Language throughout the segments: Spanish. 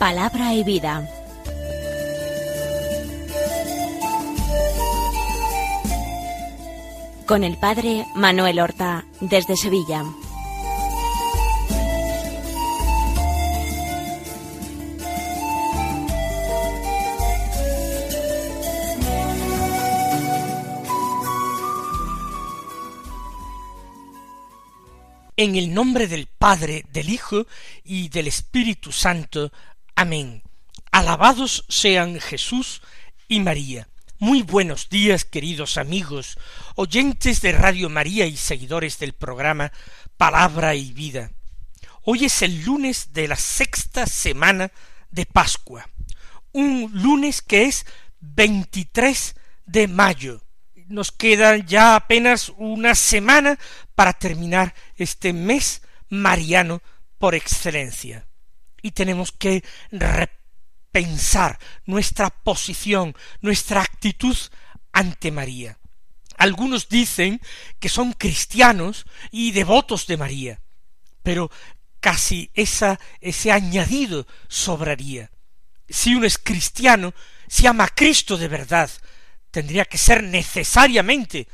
Palabra y vida. Con el padre Manuel Horta, desde Sevilla. En el nombre del Padre, del Hijo y del Espíritu Santo. Amén. Alabados sean Jesús y María. Muy buenos días, queridos amigos, oyentes de Radio María y seguidores del programa Palabra y Vida. Hoy es el lunes de la sexta semana de Pascua, un lunes que es 23 de mayo, nos queda ya apenas una semana para terminar este mes mariano por excelencia. Y tenemos que repensar nuestra posición, nuestra actitud ante María. Algunos dicen que son cristianos y devotos de María, pero casi esa, ese añadido sobraría. Si uno es cristiano, si ama a Cristo de verdad, tendría que ser necesariamente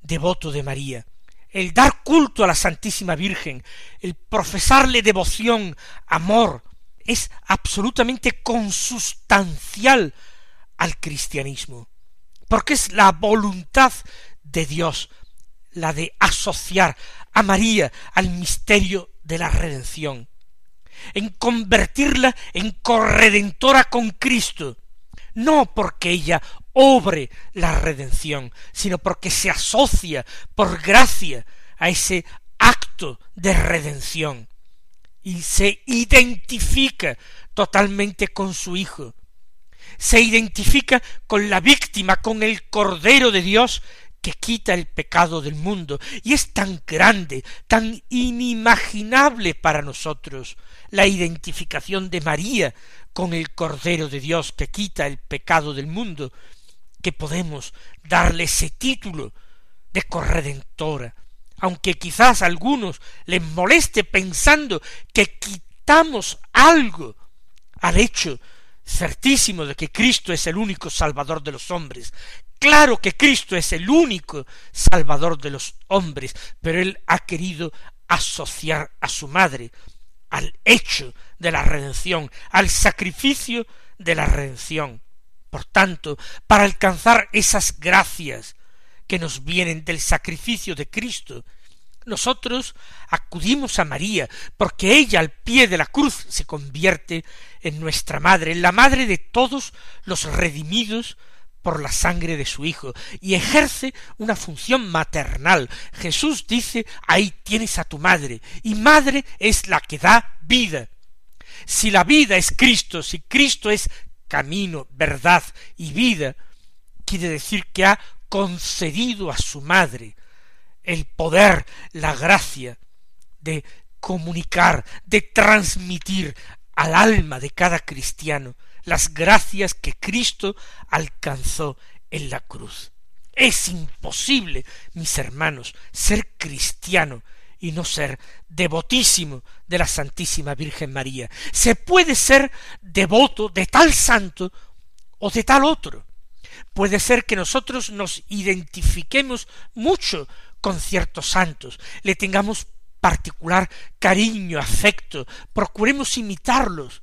devoto de María. El dar culto a la Santísima Virgen, el profesarle devoción, amor, es absolutamente consustancial al cristianismo, porque es la voluntad de Dios la de asociar a María al misterio de la redención, en convertirla en corredentora con Cristo, no porque ella obre la redención, sino porque se asocia por gracia a ese acto de redención y se identifica totalmente con su Hijo, se identifica con la víctima, con el Cordero de Dios que quita el pecado del mundo, y es tan grande, tan inimaginable para nosotros la identificación de María con el Cordero de Dios que quita el pecado del mundo, que podemos darle ese título de corredentora, aunque quizás a algunos les moleste pensando que quitamos algo al hecho certísimo de que Cristo es el único Salvador de los hombres. Claro que Cristo es el único Salvador de los hombres, pero Él ha querido asociar a su madre al hecho de la redención, al sacrificio de la redención. Por tanto, para alcanzar esas gracias que nos vienen del sacrificio de Cristo, nosotros acudimos a María, porque ella al pie de la cruz se convierte en nuestra madre, en la madre de todos los redimidos por la sangre de su Hijo, y ejerce una función maternal. Jesús dice, ahí tienes a tu madre, y madre es la que da vida. Si la vida es Cristo, si Cristo es camino, verdad y vida, quiere decir que ha concedido a su madre el poder, la gracia de comunicar, de transmitir al alma de cada cristiano las gracias que Cristo alcanzó en la cruz. Es imposible, mis hermanos, ser cristiano y no ser devotísimo de la Santísima Virgen María. Se puede ser devoto de tal santo o de tal otro. Puede ser que nosotros nos identifiquemos mucho con ciertos santos, le tengamos particular cariño, afecto, procuremos imitarlos,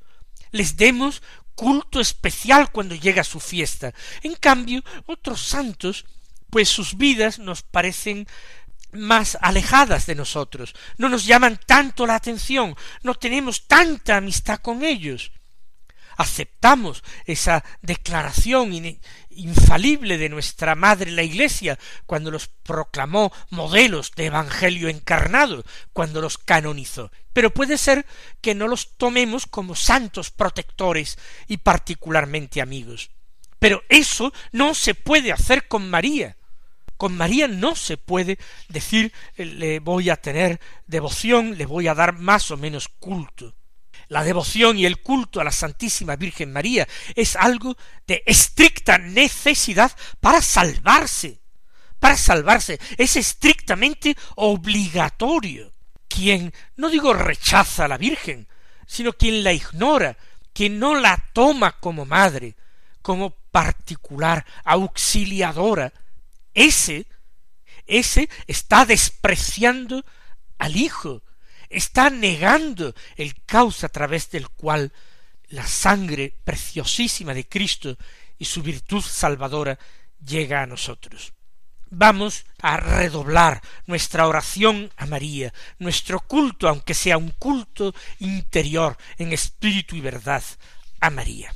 les demos culto especial cuando llega su fiesta. En cambio, otros santos, pues sus vidas nos parecen más alejadas de nosotros, no nos llaman tanto la atención, no tenemos tanta amistad con ellos. Aceptamos esa declaración infalible de nuestra madre la Iglesia cuando los proclamó modelos de Evangelio encarnado, cuando los canonizó. Pero puede ser que no los tomemos como santos protectores y particularmente amigos. Pero eso no se puede hacer con María. Con María no se puede decir le voy a tener devoción, le voy a dar más o menos culto. La devoción y el culto a la Santísima Virgen María es algo de estricta necesidad para salvarse. Para salvarse es estrictamente obligatorio. Quien, no digo rechaza a la Virgen, sino quien la ignora, que no la toma como madre, como particular, auxiliadora, ese, ese está despreciando al Hijo, está negando el cauce a través del cual la sangre preciosísima de Cristo y su virtud salvadora llega a nosotros. Vamos a redoblar nuestra oración a María, nuestro culto, aunque sea un culto interior en espíritu y verdad, a María.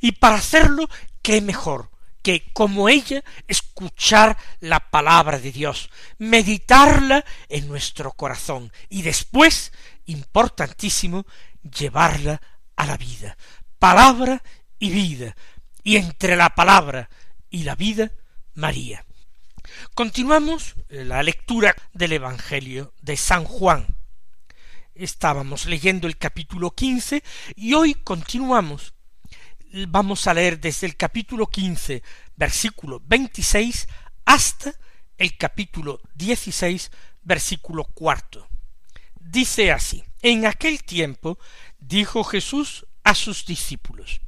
Y para hacerlo, qué mejor que, como ella, escuchar la palabra de Dios, meditarla en nuestro corazón y después, importantísimo, llevarla a la vida. Palabra y vida. Y entre la palabra y la vida, María. Continuamos la lectura del Evangelio de San Juan. Estábamos leyendo el capítulo quince y hoy continuamos vamos a leer desde el capítulo quince, versículo veintiséis, hasta el capítulo dieciséis, versículo cuarto. Dice así, en aquel tiempo dijo Jesús a sus discípulos,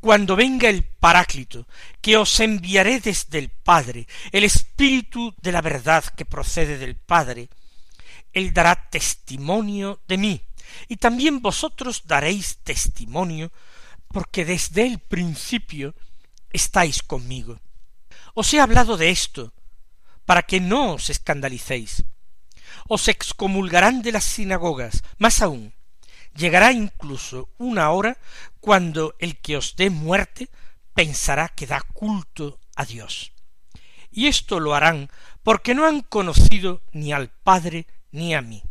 cuando venga el Paráclito, que os enviaré desde el Padre, el Espíritu de la verdad que procede del Padre, él dará testimonio de mí, y también vosotros daréis testimonio porque desde el principio estáis conmigo. Os he hablado de esto, para que no os escandalicéis. Os excomulgarán de las sinagogas, más aún, llegará incluso una hora cuando el que os dé muerte pensará que da culto a Dios. Y esto lo harán porque no han conocido ni al Padre ni a mí.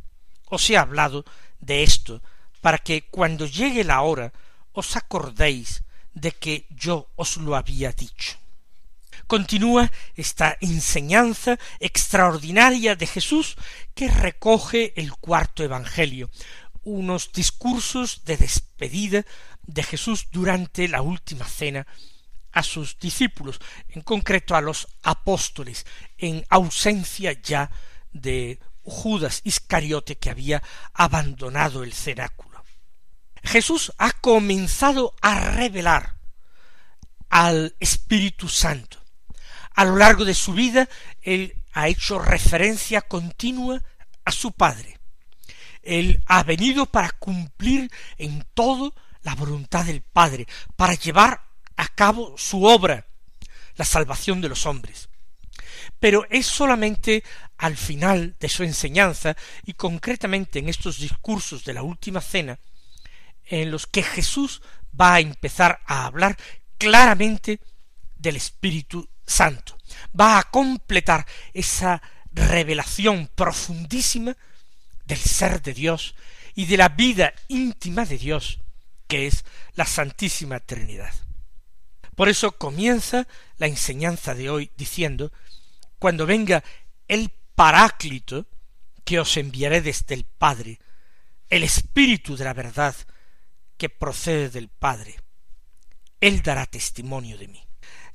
Os he hablado de esto para que cuando llegue la hora os acordéis de que yo os lo había dicho. Continúa esta enseñanza extraordinaria de Jesús que recoge el cuarto Evangelio, unos discursos de despedida de Jesús durante la última cena a sus discípulos, en concreto a los apóstoles, en ausencia ya de Judas Iscariote que había abandonado el cenáculo. Jesús ha comenzado a revelar al Espíritu Santo. A lo largo de su vida, él ha hecho referencia continua a su Padre. Él ha venido para cumplir en todo la voluntad del Padre, para llevar a cabo su obra, la salvación de los hombres. Pero es solamente al final de su enseñanza, y concretamente en estos discursos de la última cena, en los que Jesús va a empezar a hablar claramente del Espíritu Santo. Va a completar esa revelación profundísima del ser de Dios y de la vida íntima de Dios, que es la Santísima Trinidad. Por eso comienza la enseñanza de hoy diciendo, cuando venga el Paráclito, que os enviaré desde el Padre, el Espíritu de la verdad, que procede del Padre. Él dará testimonio de mí.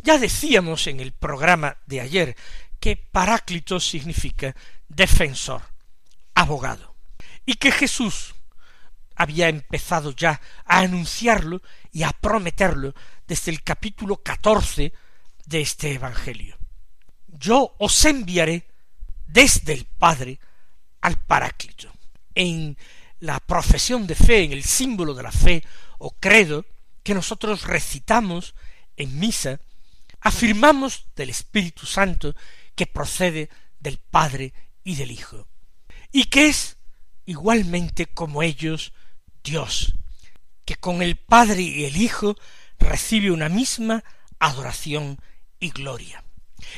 Ya decíamos en el programa de ayer que Paráclito significa defensor, abogado, y que Jesús había empezado ya a anunciarlo y a prometerlo desde el capítulo catorce de este Evangelio. Yo os enviaré desde el Padre al Paráclito. En la profesión de fe, en el símbolo de la fe o credo que nosotros recitamos en misa, afirmamos del Espíritu Santo que procede del Padre y del Hijo, y que es igualmente como ellos Dios, que con el Padre y el Hijo recibe una misma adoración y gloria.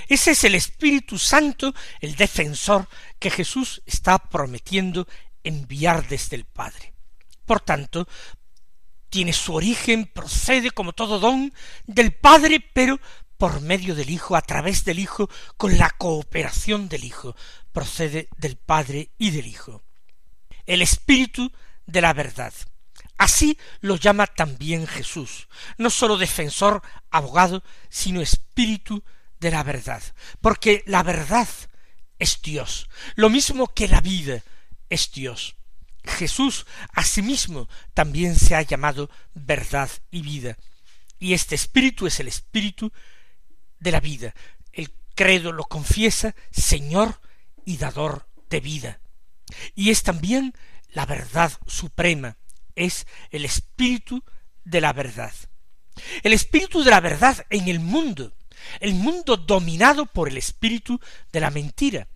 Ese es el Espíritu Santo, el defensor que Jesús está prometiendo enviar desde el Padre. Por tanto, tiene su origen, procede como todo don del Padre, pero por medio del Hijo, a través del Hijo, con la cooperación del Hijo, procede del Padre y del Hijo. El Espíritu de la verdad. Así lo llama también Jesús, no sólo defensor, abogado, sino Espíritu de la verdad, porque la verdad es Dios, lo mismo que la vida, es Dios. Jesús asimismo también se ha llamado verdad y vida. Y este espíritu es el espíritu de la vida. El credo lo confiesa Señor y dador de vida. Y es también la verdad suprema, es el espíritu de la verdad. El espíritu de la verdad en el mundo, el mundo dominado por el espíritu de la mentira.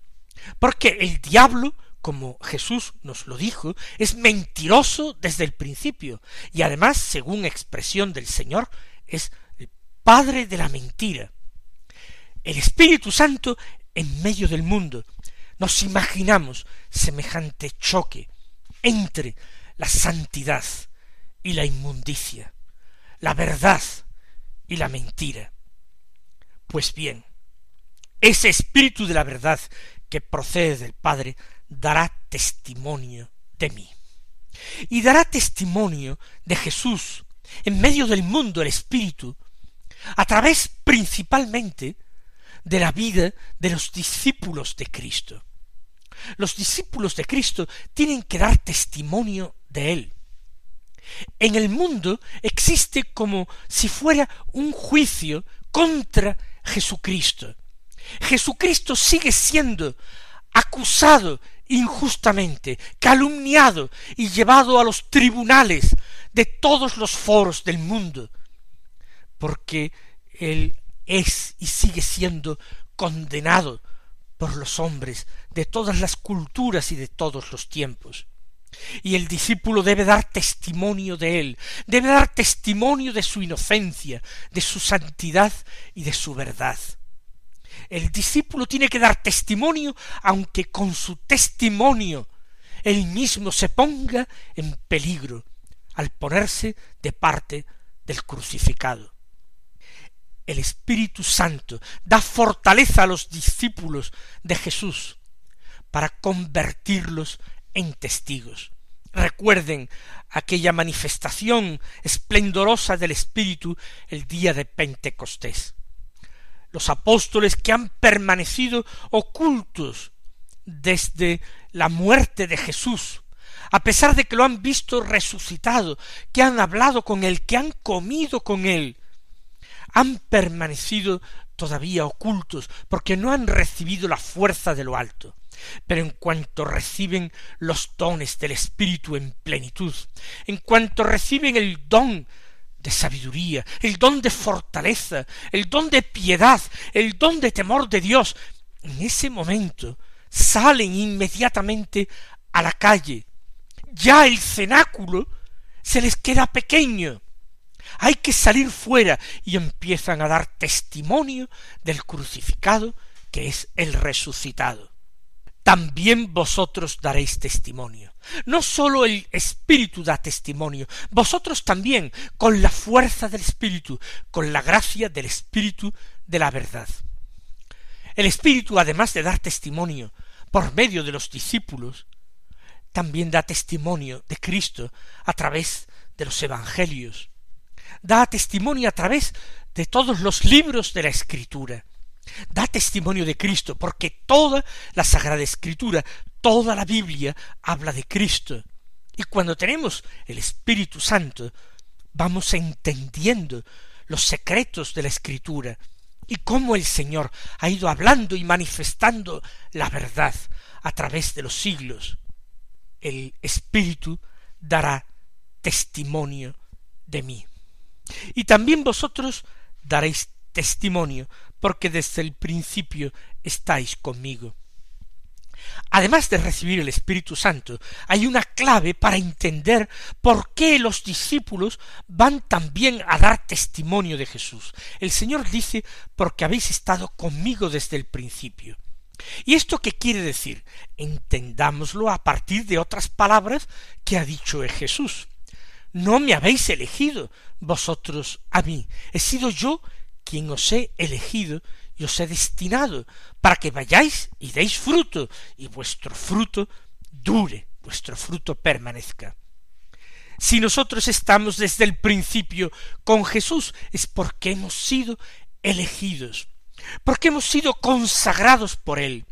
Porque el diablo como Jesús nos lo dijo, es mentiroso desde el principio, y además, según expresión del Señor, es el padre de la mentira. El Espíritu Santo en medio del mundo. Nos imaginamos semejante choque entre la santidad y la inmundicia, la verdad y la mentira. Pues bien, ese espíritu de la verdad que procede del Padre dará testimonio de mí. Y dará testimonio de Jesús en medio del mundo, el Espíritu, a través principalmente de la vida de los discípulos de Cristo. Los discípulos de Cristo tienen que dar testimonio de Él. En el mundo existe como si fuera un juicio contra Jesucristo. Jesucristo sigue siendo acusado injustamente, calumniado y llevado a los tribunales de todos los foros del mundo, porque él es y sigue siendo condenado por los hombres de todas las culturas y de todos los tiempos. Y el discípulo debe dar testimonio de él, debe dar testimonio de su inocencia, de su santidad y de su verdad. El discípulo tiene que dar testimonio, aunque con su testimonio él mismo se ponga en peligro al ponerse de parte del crucificado. El Espíritu Santo da fortaleza a los discípulos de Jesús para convertirlos en testigos. Recuerden aquella manifestación esplendorosa del Espíritu el día de Pentecostés los apóstoles que han permanecido ocultos desde la muerte de Jesús, a pesar de que lo han visto resucitado, que han hablado con él, que han comido con él, han permanecido todavía ocultos, porque no han recibido la fuerza de lo alto. Pero en cuanto reciben los dones del Espíritu en plenitud, en cuanto reciben el don sabiduría, el don de fortaleza, el don de piedad, el don de temor de Dios, en ese momento salen inmediatamente a la calle. Ya el cenáculo se les queda pequeño. Hay que salir fuera y empiezan a dar testimonio del crucificado que es el resucitado. También vosotros daréis testimonio. No sólo el Espíritu da testimonio, vosotros también, con la fuerza del Espíritu, con la gracia del Espíritu de la verdad. El Espíritu, además de dar testimonio por medio de los discípulos, también da testimonio de Cristo a través de los Evangelios, da testimonio a través de todos los libros de la Escritura, da testimonio de Cristo, porque toda la Sagrada Escritura, toda la Biblia habla de Cristo. Y cuando tenemos el Espíritu Santo, vamos entendiendo los secretos de la Escritura y cómo el Señor ha ido hablando y manifestando la verdad a través de los siglos. El Espíritu dará testimonio de mí. Y también vosotros daréis testimonio, porque desde el principio estáis conmigo. Además de recibir el Espíritu Santo, hay una clave para entender por qué los discípulos van también a dar testimonio de Jesús. El Señor dice, porque habéis estado conmigo desde el principio. ¿Y esto qué quiere decir? Entendámoslo a partir de otras palabras que ha dicho Jesús. No me habéis elegido vosotros a mí, he sido yo quien os he elegido y os he destinado para que vayáis y deis fruto y vuestro fruto dure, vuestro fruto permanezca. Si nosotros estamos desde el principio con Jesús es porque hemos sido elegidos, porque hemos sido consagrados por Él,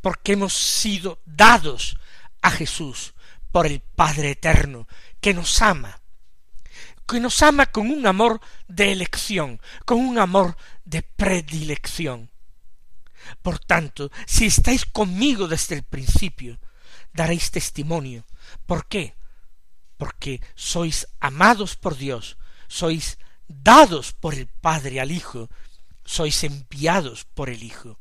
porque hemos sido dados a Jesús, por el Padre Eterno, que nos ama, que nos ama con un amor de elección, con un amor de predilección. Por tanto, si estáis conmigo desde el principio, daréis testimonio. ¿Por qué? Porque sois amados por Dios, sois dados por el Padre al Hijo, sois enviados por el Hijo.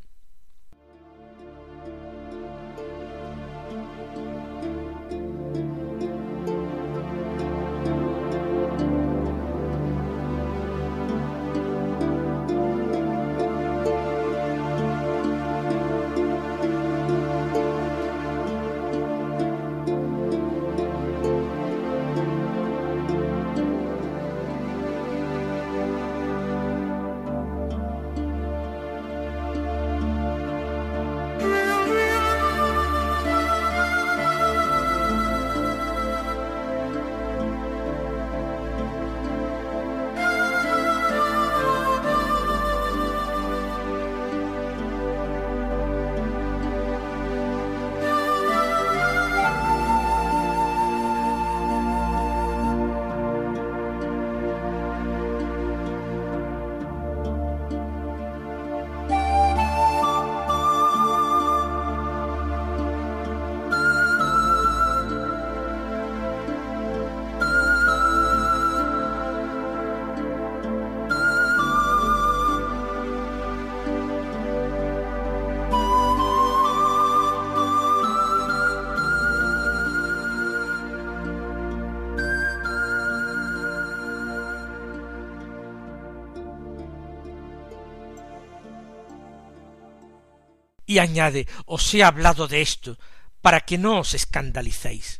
Y añade os he hablado de esto para que no os escandalicéis.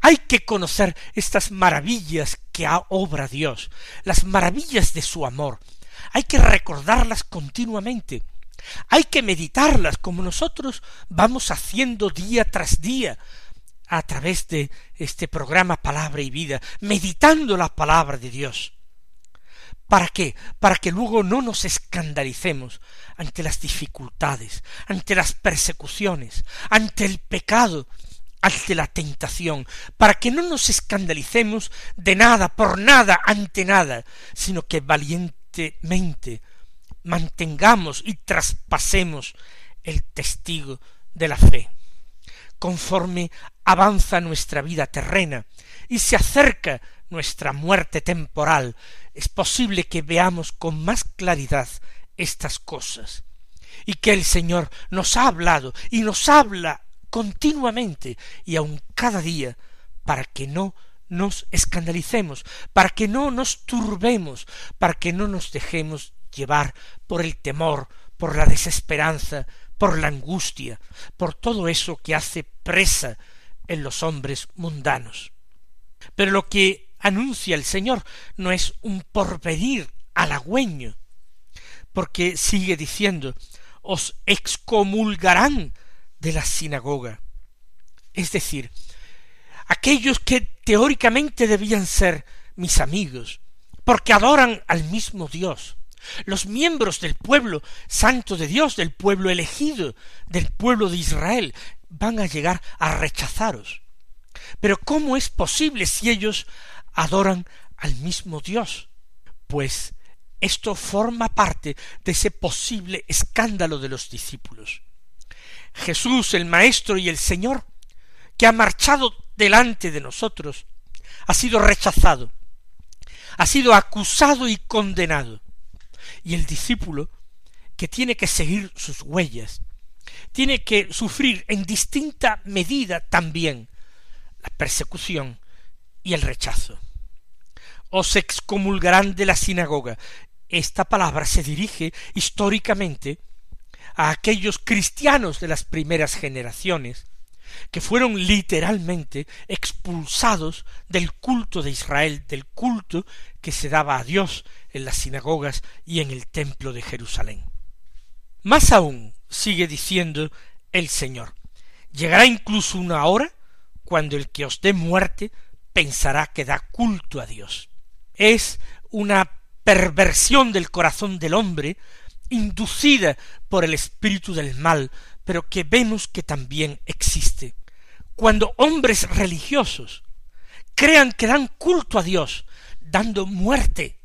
Hay que conocer estas maravillas que obra Dios, las maravillas de su amor. Hay que recordarlas continuamente. Hay que meditarlas como nosotros vamos haciendo día tras día a través de este programa Palabra y Vida, meditando la palabra de Dios. ¿Para qué? Para que luego no nos escandalicemos ante las dificultades, ante las persecuciones, ante el pecado, ante la tentación, para que no nos escandalicemos de nada, por nada, ante nada, sino que valientemente mantengamos y traspasemos el testigo de la fe. Conforme avanza nuestra vida terrena y se acerca nuestra muerte temporal, es posible que veamos con más claridad estas cosas y que el Señor nos ha hablado y nos habla continuamente y aun cada día para que no nos escandalicemos, para que no nos turbemos, para que no nos dejemos llevar por el temor, por la desesperanza, por la angustia, por todo eso que hace presa en los hombres mundanos. Pero lo que anuncia el Señor no es un porvenir halagüeño, porque sigue diciendo os excomulgarán de la sinagoga. Es decir, aquellos que teóricamente debían ser mis amigos, porque adoran al mismo Dios, los miembros del pueblo santo de Dios, del pueblo elegido, del pueblo de Israel, van a llegar a rechazaros. Pero ¿cómo es posible si ellos adoran al mismo Dios. Pues esto forma parte de ese posible escándalo de los discípulos. Jesús, el Maestro y el Señor, que ha marchado delante de nosotros, ha sido rechazado, ha sido acusado y condenado. Y el discípulo, que tiene que seguir sus huellas, tiene que sufrir en distinta medida también la persecución y el rechazo. Os excomulgarán de la sinagoga. Esta palabra se dirige históricamente a aquellos cristianos de las primeras generaciones, que fueron literalmente expulsados del culto de Israel, del culto que se daba a Dios en las sinagogas y en el templo de Jerusalén. Más aún, sigue diciendo el Señor, llegará incluso una hora cuando el que os dé muerte pensará que da culto a Dios. Es una perversión del corazón del hombre, inducida por el espíritu del mal, pero que vemos que también existe. cuando hombres religiosos crean que dan culto a Dios, dando muerte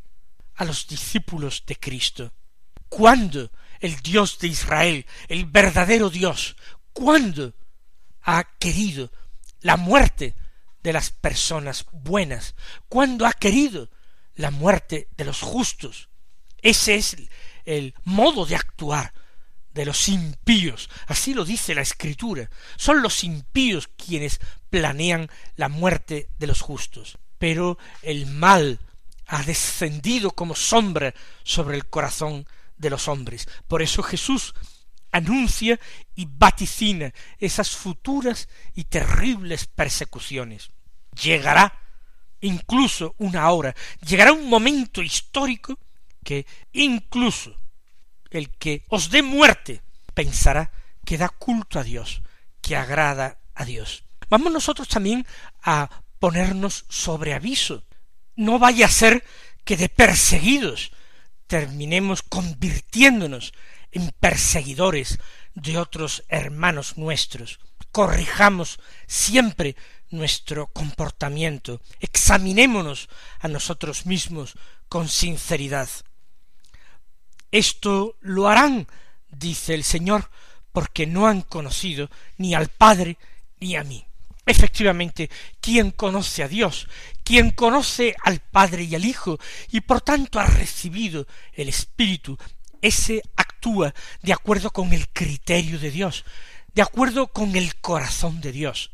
a los discípulos de Cristo. ¿Cuándo el Dios de Israel, el verdadero Dios, cuándo ha querido la muerte de las personas buenas? ¿Cuándo ha querido la muerte de los justos? Ese es el modo de actuar de los impíos. Así lo dice la Escritura. Son los impíos quienes planean la muerte de los justos. Pero el mal ha descendido como sombra sobre el corazón de los hombres. Por eso Jesús anuncia y vaticina esas futuras y terribles persecuciones. Llegará incluso una hora, llegará un momento histórico que incluso el que os dé muerte pensará que da culto a Dios, que agrada a Dios. Vamos nosotros también a ponernos sobre aviso. No vaya a ser que de perseguidos terminemos convirtiéndonos en perseguidores de otros hermanos nuestros. Corrijamos siempre nuestro comportamiento, examinémonos a nosotros mismos con sinceridad. Esto lo harán, dice el Señor, porque no han conocido ni al Padre ni a mí. Efectivamente, quien conoce a Dios, quien conoce al Padre y al Hijo, y por tanto ha recibido el Espíritu, ese actúa de acuerdo con el criterio de Dios, de acuerdo con el corazón de Dios.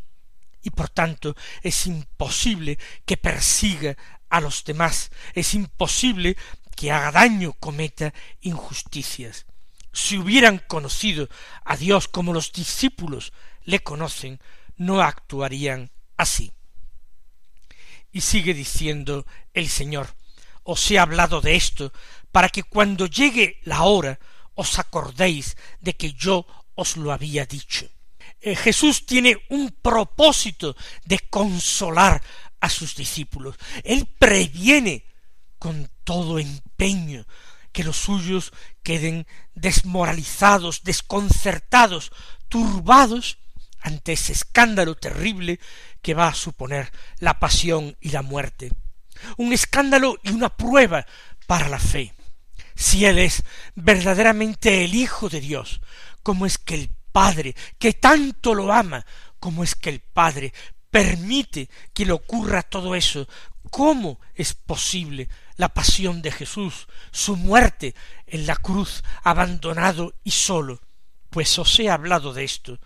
Y por tanto es imposible que persiga a los demás, es imposible que haga daño, cometa injusticias. Si hubieran conocido a Dios como los discípulos le conocen, no actuarían así. Y sigue diciendo el Señor, os he hablado de esto para que cuando llegue la hora os acordéis de que yo os lo había dicho. Eh, Jesús tiene un propósito de consolar a sus discípulos. Él previene con todo empeño que los suyos queden desmoralizados, desconcertados, turbados ante ese escándalo terrible que va a suponer la pasión y la muerte. Un escándalo y una prueba para la fe. Si Él es verdaderamente el Hijo de Dios, ¿cómo es que el Padre, que tanto lo ama, cómo es que el Padre permite que le ocurra todo eso? ¿Cómo es posible la pasión de Jesús, su muerte en la cruz, abandonado y solo. Pues os he hablado de esto,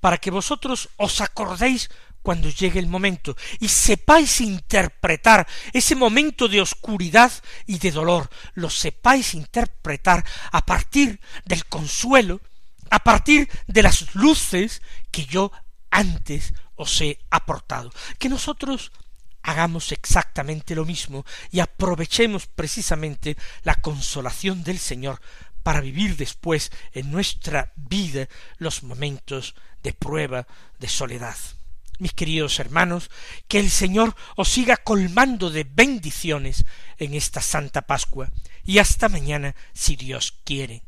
para que vosotros os acordéis cuando llegue el momento y sepáis interpretar ese momento de oscuridad y de dolor, lo sepáis interpretar a partir del consuelo, a partir de las luces que yo antes os he aportado. Que nosotros hagamos exactamente lo mismo y aprovechemos precisamente la consolación del Señor para vivir después en nuestra vida los momentos de prueba, de soledad. Mis queridos hermanos, que el Señor os siga colmando de bendiciones en esta Santa Pascua y hasta mañana si Dios quiere.